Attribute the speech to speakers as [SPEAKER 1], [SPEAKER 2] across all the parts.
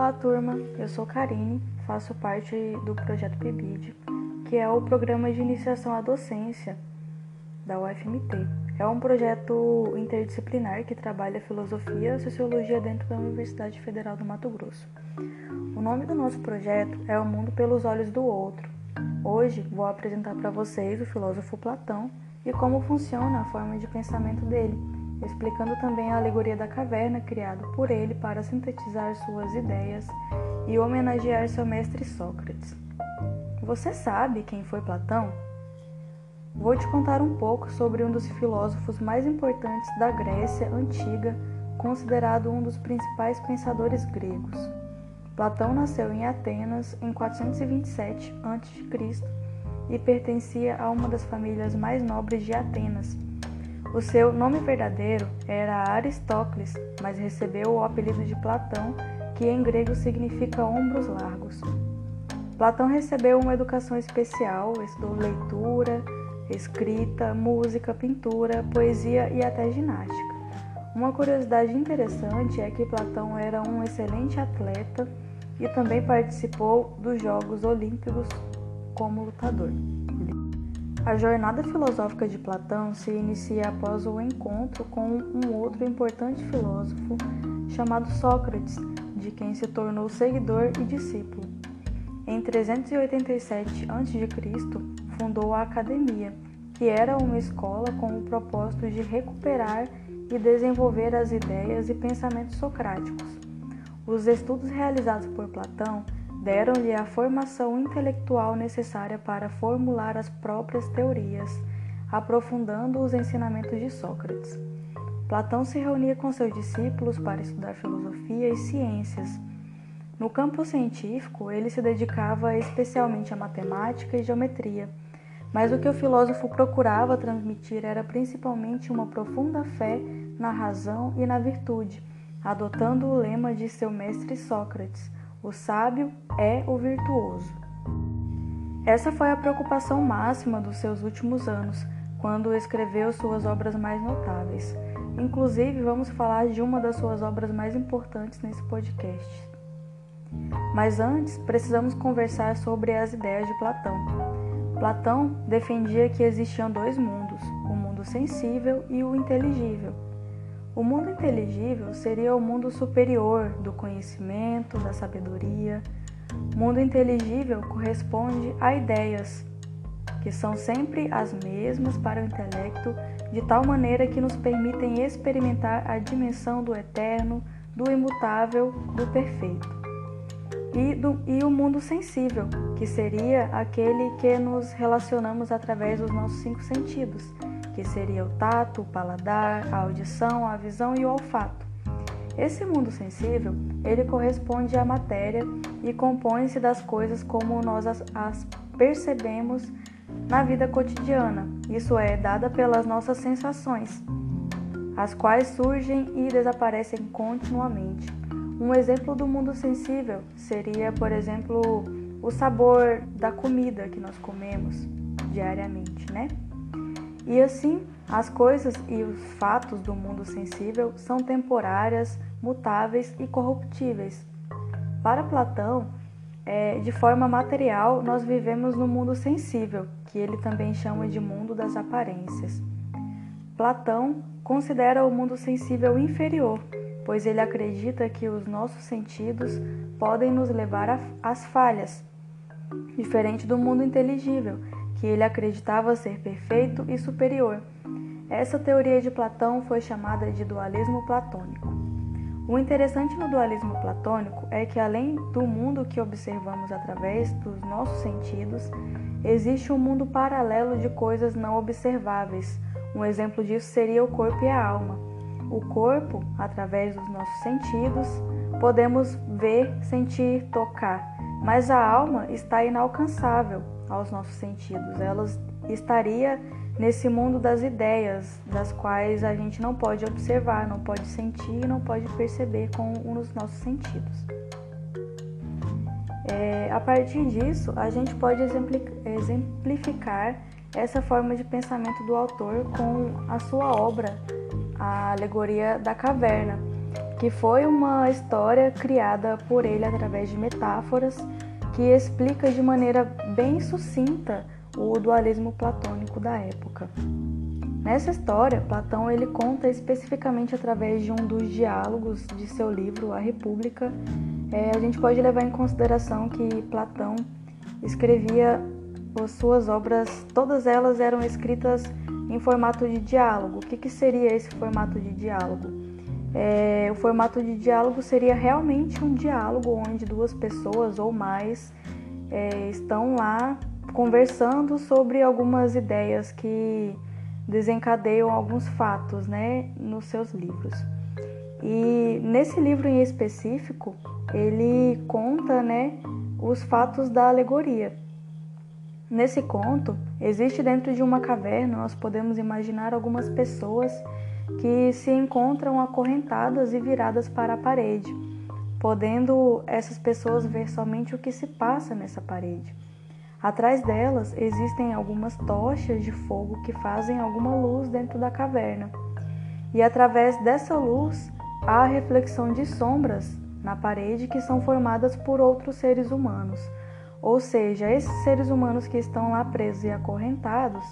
[SPEAKER 1] Olá, turma. Eu sou Karine, faço parte do projeto PIBID, que é o programa de iniciação à docência da UFMT. É um projeto interdisciplinar que trabalha filosofia e sociologia dentro da Universidade Federal do Mato Grosso. O nome do nosso projeto é O Mundo pelos Olhos do Outro. Hoje vou apresentar para vocês o filósofo Platão e como funciona a forma de pensamento dele explicando também a alegoria da caverna criada por ele para sintetizar suas ideias e homenagear seu mestre Sócrates. Você sabe quem foi Platão? Vou te contar um pouco sobre um dos filósofos mais importantes da Grécia antiga, considerado um dos principais pensadores gregos. Platão nasceu em Atenas em 427 a.C. e pertencia a uma das famílias mais nobres de Atenas o seu nome verdadeiro era Aristócles, mas recebeu o apelido de Platão, que em grego significa ombros largos. Platão recebeu uma educação especial, estudou leitura, escrita, música, pintura, poesia e até ginástica. Uma curiosidade interessante é que Platão era um excelente atleta e também participou dos Jogos Olímpicos como lutador. A jornada filosófica de Platão se inicia após o encontro com um outro importante filósofo chamado Sócrates, de quem se tornou seguidor e discípulo. Em 387 a.C., fundou a Academia, que era uma escola com o propósito de recuperar e desenvolver as ideias e pensamentos socráticos. Os estudos realizados por Platão deram-lhe a formação intelectual necessária para formular as próprias teorias, aprofundando os ensinamentos de Sócrates. Platão se reunia com seus discípulos para estudar filosofia e ciências. No campo científico, ele se dedicava especialmente à matemática e geometria, mas o que o filósofo procurava transmitir era principalmente uma profunda fé na razão e na virtude, adotando o lema de seu mestre Sócrates o sábio é o virtuoso. Essa foi a preocupação máxima dos seus últimos anos, quando escreveu suas obras mais notáveis. Inclusive, vamos falar de uma das suas obras mais importantes nesse podcast. Mas antes, precisamos conversar sobre as ideias de Platão. Platão defendia que existiam dois mundos, o mundo sensível e o inteligível. O mundo inteligível seria o mundo superior do conhecimento, da sabedoria. Mundo inteligível corresponde a ideias, que são sempre as mesmas para o intelecto, de tal maneira que nos permitem experimentar a dimensão do eterno, do imutável, do perfeito. E, do, e o mundo sensível, que seria aquele que nos relacionamos através dos nossos cinco sentidos que seria o tato, o paladar, a audição, a visão e o olfato. Esse mundo sensível, ele corresponde à matéria e compõe-se das coisas como nós as, percebemos na vida cotidiana, isso é, dada pelas nossas sensações, as quais surgem e desaparecem continuamente. Um exemplo do mundo sensível seria, por exemplo, o sabor da comida que nós comemos diariamente, né? E assim, as coisas e os fatos do mundo sensível são temporárias, mutáveis e corruptíveis. Para Platão, é, de forma material, nós vivemos no mundo sensível, que ele também chama de mundo das aparências. Platão considera o mundo sensível inferior, pois ele acredita que os nossos sentidos podem nos levar às falhas, diferente do mundo inteligível, que ele acreditava ser perfeito e superior. Essa teoria de Platão foi chamada de dualismo platônico. O interessante no dualismo platônico é que, além do mundo que observamos através dos nossos sentidos, existe um mundo paralelo de coisas não observáveis. Um exemplo disso seria o corpo e a alma. O corpo, através dos nossos sentidos, podemos ver, sentir, tocar, mas a alma está inalcançável, aos nossos sentidos. Ela estaria nesse mundo das ideias, das quais a gente não pode observar, não pode sentir, não pode perceber com os nossos sentidos. É, a partir disso, a gente pode exemplificar essa forma de pensamento do autor com a sua obra, a Alegoria da Caverna, que foi uma história criada por ele através de metáforas que explica de maneira bem sucinta o dualismo platônico da época. Nessa história, Platão ele conta especificamente através de um dos diálogos de seu livro A República. É, a gente pode levar em consideração que Platão escrevia as suas obras, todas elas eram escritas em formato de diálogo. O que, que seria esse formato de diálogo? É, o formato de diálogo seria realmente um diálogo onde duas pessoas ou mais é, estão lá conversando sobre algumas ideias que desencadeiam alguns fatos né, nos seus livros. E nesse livro em específico, ele conta né, os fatos da alegoria. Nesse conto, existe dentro de uma caverna, nós podemos imaginar algumas pessoas que se encontram acorrentadas e viradas para a parede, podendo essas pessoas ver somente o que se passa nessa parede. Atrás delas existem algumas tochas de fogo que fazem alguma luz dentro da caverna. E através dessa luz há a reflexão de sombras na parede que são formadas por outros seres humanos. Ou seja, esses seres humanos que estão lá presos e acorrentados,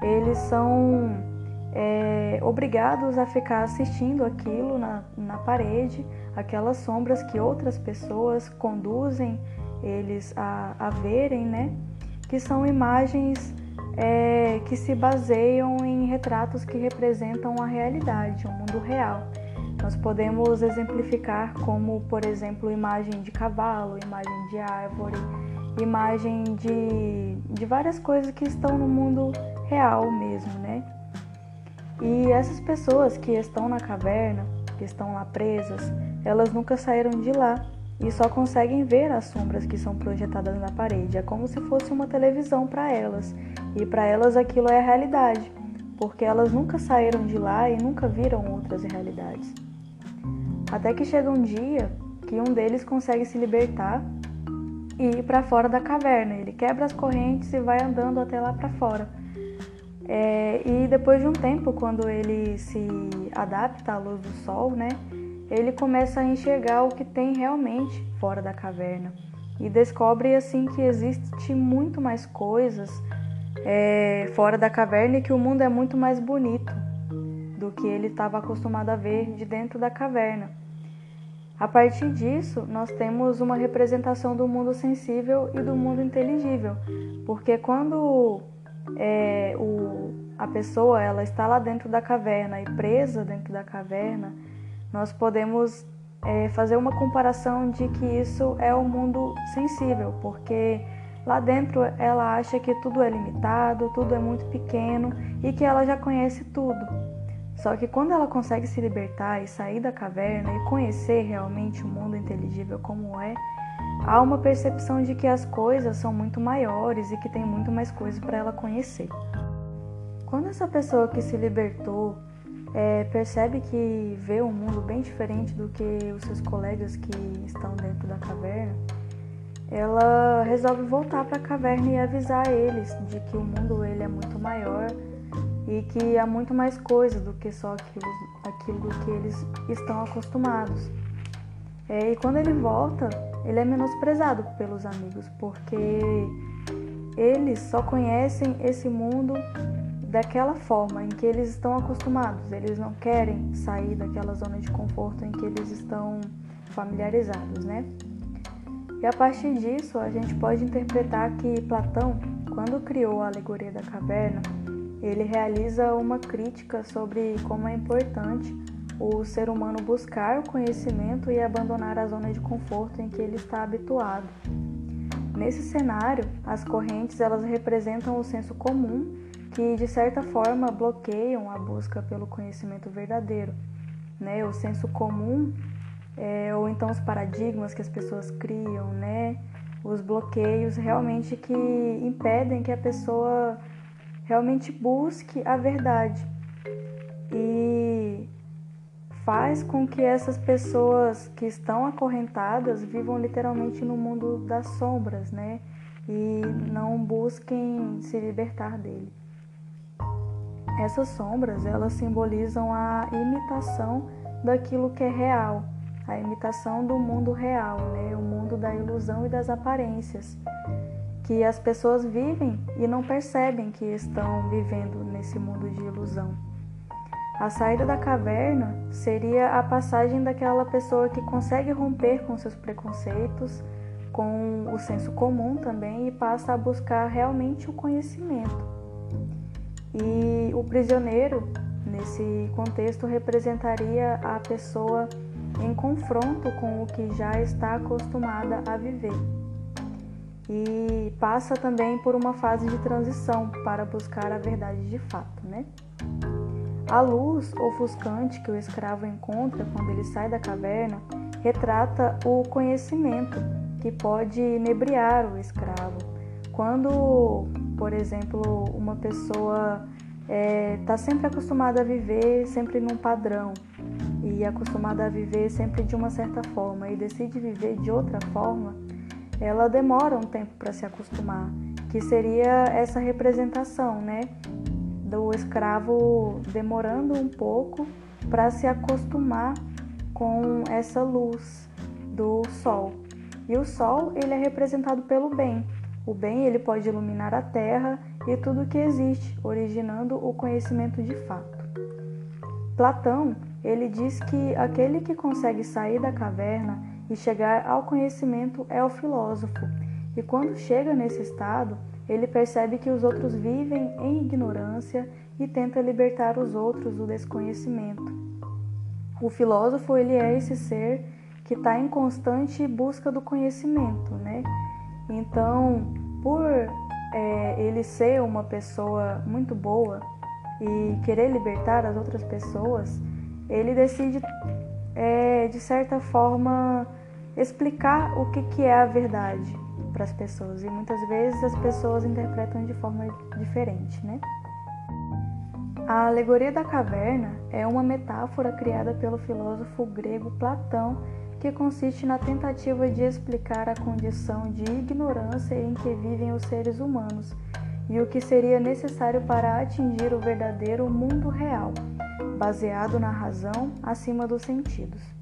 [SPEAKER 1] eles são é, obrigados a ficar assistindo aquilo na, na parede, aquelas sombras que outras pessoas conduzem eles a, a verem, né? que são imagens é, que se baseiam em retratos que representam a realidade, o mundo real. Nós podemos exemplificar como, por exemplo, imagem de cavalo, imagem de árvore, imagem de, de várias coisas que estão no mundo real mesmo, né? E essas pessoas que estão na caverna, que estão lá presas, elas nunca saíram de lá e só conseguem ver as sombras que são projetadas na parede. É como se fosse uma televisão para elas. E para elas aquilo é a realidade, porque elas nunca saíram de lá e nunca viram outras realidades. Até que chega um dia que um deles consegue se libertar e ir para fora da caverna. Ele quebra as correntes e vai andando até lá para fora. É, e depois de um tempo, quando ele se adapta à luz do sol, né, ele começa a enxergar o que tem realmente fora da caverna e descobre assim que existe muito mais coisas é, fora da caverna e que o mundo é muito mais bonito do que ele estava acostumado a ver de dentro da caverna. A partir disso, nós temos uma representação do mundo sensível e do mundo inteligível, porque quando é, o, a pessoa ela está lá dentro da caverna e presa dentro da caverna, nós podemos é, fazer uma comparação de que isso é o um mundo sensível, porque lá dentro ela acha que tudo é limitado, tudo é muito pequeno e que ela já conhece tudo. Só que quando ela consegue se libertar e sair da caverna e conhecer realmente o mundo inteligível como é, há uma percepção de que as coisas são muito maiores e que tem muito mais coisas para ela conhecer. Quando essa pessoa que se libertou é, percebe que vê um mundo bem diferente do que os seus colegas que estão dentro da caverna, ela resolve voltar para a caverna e avisar eles de que o mundo ele é muito maior e que há muito mais coisas do que só aquilo, aquilo que eles estão acostumados. É, e quando ele volta, ele é menosprezado pelos amigos, porque eles só conhecem esse mundo daquela forma em que eles estão acostumados. Eles não querem sair daquela zona de conforto em que eles estão familiarizados, né? E a partir disso, a gente pode interpretar que Platão, quando criou a alegoria da caverna, ele realiza uma crítica sobre como é importante o ser humano buscar o conhecimento e abandonar a zona de conforto em que ele está habituado. Nesse cenário, as correntes elas representam o senso comum que de certa forma bloqueiam a busca pelo conhecimento verdadeiro, né? O senso comum é, ou então os paradigmas que as pessoas criam, né? Os bloqueios realmente que impedem que a pessoa realmente busque a verdade e faz com que essas pessoas que estão acorrentadas vivam literalmente no mundo das sombras, né? E não busquem se libertar dele. Essas sombras, elas simbolizam a imitação daquilo que é real, a imitação do mundo real, né? o mundo da ilusão e das aparências, que as pessoas vivem e não percebem que estão vivendo nesse mundo de ilusão. A saída da caverna seria a passagem daquela pessoa que consegue romper com seus preconceitos, com o senso comum também e passa a buscar realmente o conhecimento. E o prisioneiro, nesse contexto, representaria a pessoa em confronto com o que já está acostumada a viver. E passa também por uma fase de transição para buscar a verdade de fato, né? A luz ofuscante que o escravo encontra quando ele sai da caverna retrata o conhecimento que pode inebriar o escravo. Quando, por exemplo, uma pessoa está é, tá sempre acostumada a viver sempre num padrão e acostumada a viver sempre de uma certa forma e decide viver de outra forma, ela demora um tempo para se acostumar, que seria essa representação, né, do escravo demorando um pouco para se acostumar com essa luz do sol. E o sol, ele é representado pelo bem. O bem, ele pode iluminar a terra e tudo que existe, originando o conhecimento de fato. Platão, ele diz que aquele que consegue sair da caverna e chegar ao conhecimento é o filósofo. E quando chega nesse estado, ele percebe que os outros vivem em ignorância e tenta libertar os outros do desconhecimento. O filósofo ele é esse ser que está em constante busca do conhecimento, né? Então, por é, ele ser uma pessoa muito boa e querer libertar as outras pessoas, ele decide, é, de certa forma, explicar o que, que é a verdade para as pessoas. E muitas vezes as pessoas interpretam de forma diferente, né? A alegoria da caverna é uma metáfora criada pelo filósofo grego Platão que consiste na tentativa de explicar a condição de ignorância em que vivem os seres humanos e o que seria necessário para atingir o verdadeiro mundo real, baseado na razão acima dos sentidos.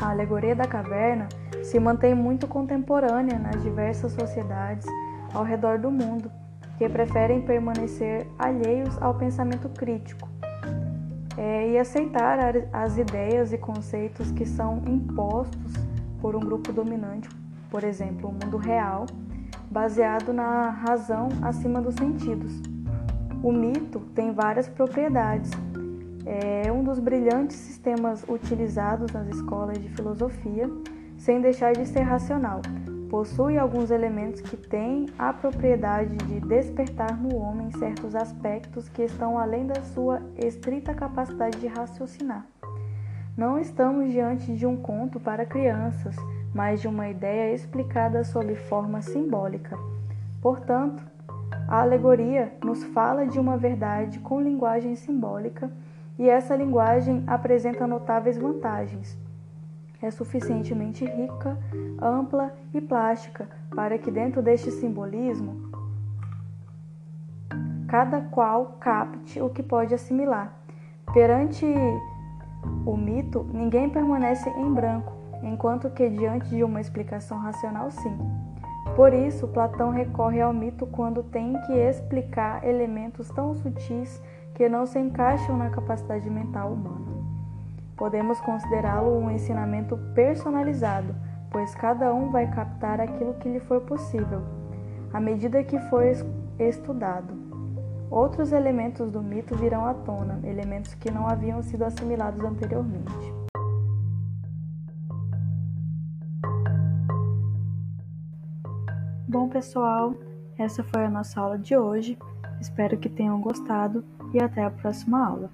[SPEAKER 1] A alegoria da caverna se mantém muito contemporânea nas diversas sociedades ao redor do mundo, que preferem permanecer alheios ao pensamento crítico é, e aceitar as ideias e conceitos que são impostos por um grupo dominante, por exemplo, o mundo real, baseado na razão acima dos sentidos. O mito tem várias propriedades. É um dos brilhantes sistemas utilizados nas escolas de filosofia, sem deixar de ser racional possui alguns elementos que têm a propriedade de despertar no homem certos aspectos que estão além da sua estrita capacidade de raciocinar. Não estamos diante de um conto para crianças, mas de uma ideia explicada sob forma simbólica. Portanto, a alegoria nos fala de uma verdade com linguagem simbólica e essa linguagem apresenta notáveis vantagens é suficientemente rica, ampla e plástica para que dentro deste simbolismo cada qual capte o que pode assimilar. Perante o mito, ninguém permanece em branco, enquanto que diante de uma explicação racional, sim. Por isso, Platão recorre ao mito quando tem que explicar elementos tão sutis que não se encaixam na capacidade mental humana. Podemos considerá-lo um ensinamento personalizado, pois cada um vai captar aquilo que lhe for possível, à medida que for estudado. Outros elementos do mito virão à tona, elementos que não haviam sido assimilados anteriormente. Bom, pessoal, essa foi a nossa aula de hoje. Espero que tenham gostado e até a próxima aula.